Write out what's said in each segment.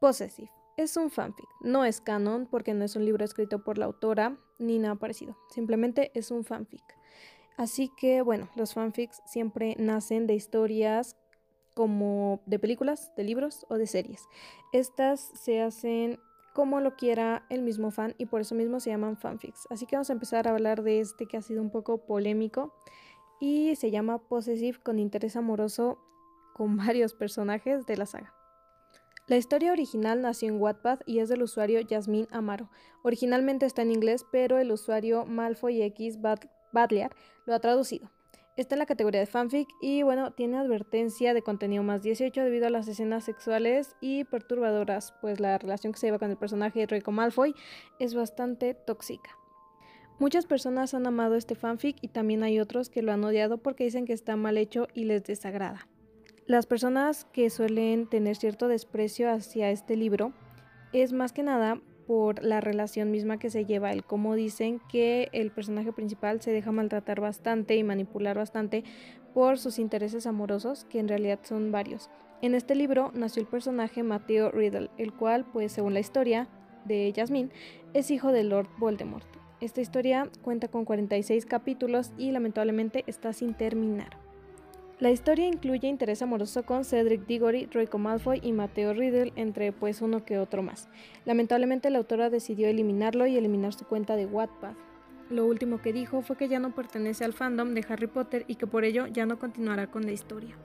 Possessive. Es un fanfic, no es canon porque no es un libro escrito por la autora ni nada parecido, simplemente es un fanfic. Así que bueno, los fanfics siempre nacen de historias como de películas, de libros o de series. Estas se hacen como lo quiera el mismo fan y por eso mismo se llaman fanfics. Así que vamos a empezar a hablar de este que ha sido un poco polémico y se llama Possessive con interés amoroso con varios personajes de la saga. La historia original nació en Wattpad y es del usuario Yasmin Amaro. Originalmente está en inglés, pero el usuario Malfoy X Badliar lo ha traducido. Está en la categoría de fanfic y bueno, tiene advertencia de contenido más 18 debido a las escenas sexuales y perturbadoras, pues la relación que se lleva con el personaje de Draco Malfoy es bastante tóxica. Muchas personas han amado este fanfic y también hay otros que lo han odiado porque dicen que está mal hecho y les desagrada. Las personas que suelen tener cierto desprecio hacia este libro es más que nada por la relación misma que se lleva, el cómo dicen que el personaje principal se deja maltratar bastante y manipular bastante por sus intereses amorosos, que en realidad son varios. En este libro nació el personaje Mateo Riddle, el cual, pues según la historia de Jasmine, es hijo de Lord Voldemort. Esta historia cuenta con 46 capítulos y lamentablemente está sin terminar. La historia incluye interés amoroso con Cedric Diggory, Draco Malfoy y Mateo Riddle, entre pues uno que otro más. Lamentablemente la autora decidió eliminarlo y eliminar su cuenta de Wattpad. Lo último que dijo fue que ya no pertenece al fandom de Harry Potter y que por ello ya no continuará con la historia.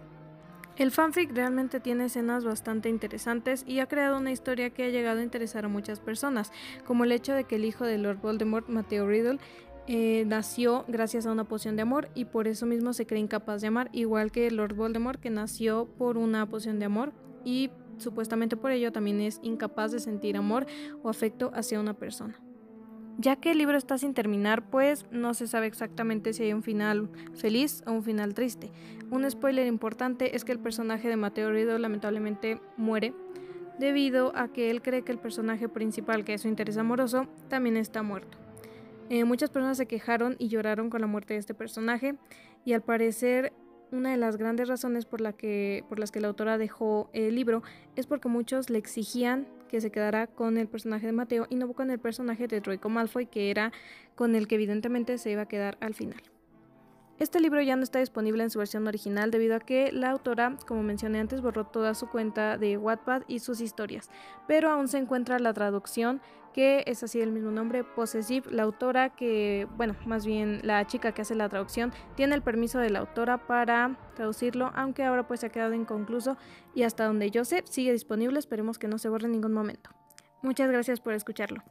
El fanfic realmente tiene escenas bastante interesantes y ha creado una historia que ha llegado a interesar a muchas personas, como el hecho de que el hijo de Lord Voldemort, Mateo Riddle, eh, nació gracias a una poción de amor y por eso mismo se cree incapaz de amar, igual que Lord Voldemort que nació por una poción de amor y supuestamente por ello también es incapaz de sentir amor o afecto hacia una persona. Ya que el libro está sin terminar, pues no se sabe exactamente si hay un final feliz o un final triste. Un spoiler importante es que el personaje de Mateo Riddle lamentablemente muere debido a que él cree que el personaje principal, que es su interés amoroso, también está muerto. Eh, muchas personas se quejaron y lloraron con la muerte de este personaje y al parecer una de las grandes razones por, la que, por las que la autora dejó el libro es porque muchos le exigían que se quedara con el personaje de Mateo y no con el personaje de Draco Malfoy que era con el que evidentemente se iba a quedar al final. Este libro ya no está disponible en su versión original debido a que la autora, como mencioné antes, borró toda su cuenta de Wattpad y sus historias, pero aún se encuentra la traducción que es así el mismo nombre, Possessive. La autora que, bueno, más bien la chica que hace la traducción, tiene el permiso de la autora para traducirlo, aunque ahora pues se ha quedado inconcluso y hasta donde yo sé sigue disponible, esperemos que no se borre en ningún momento. Muchas gracias por escucharlo.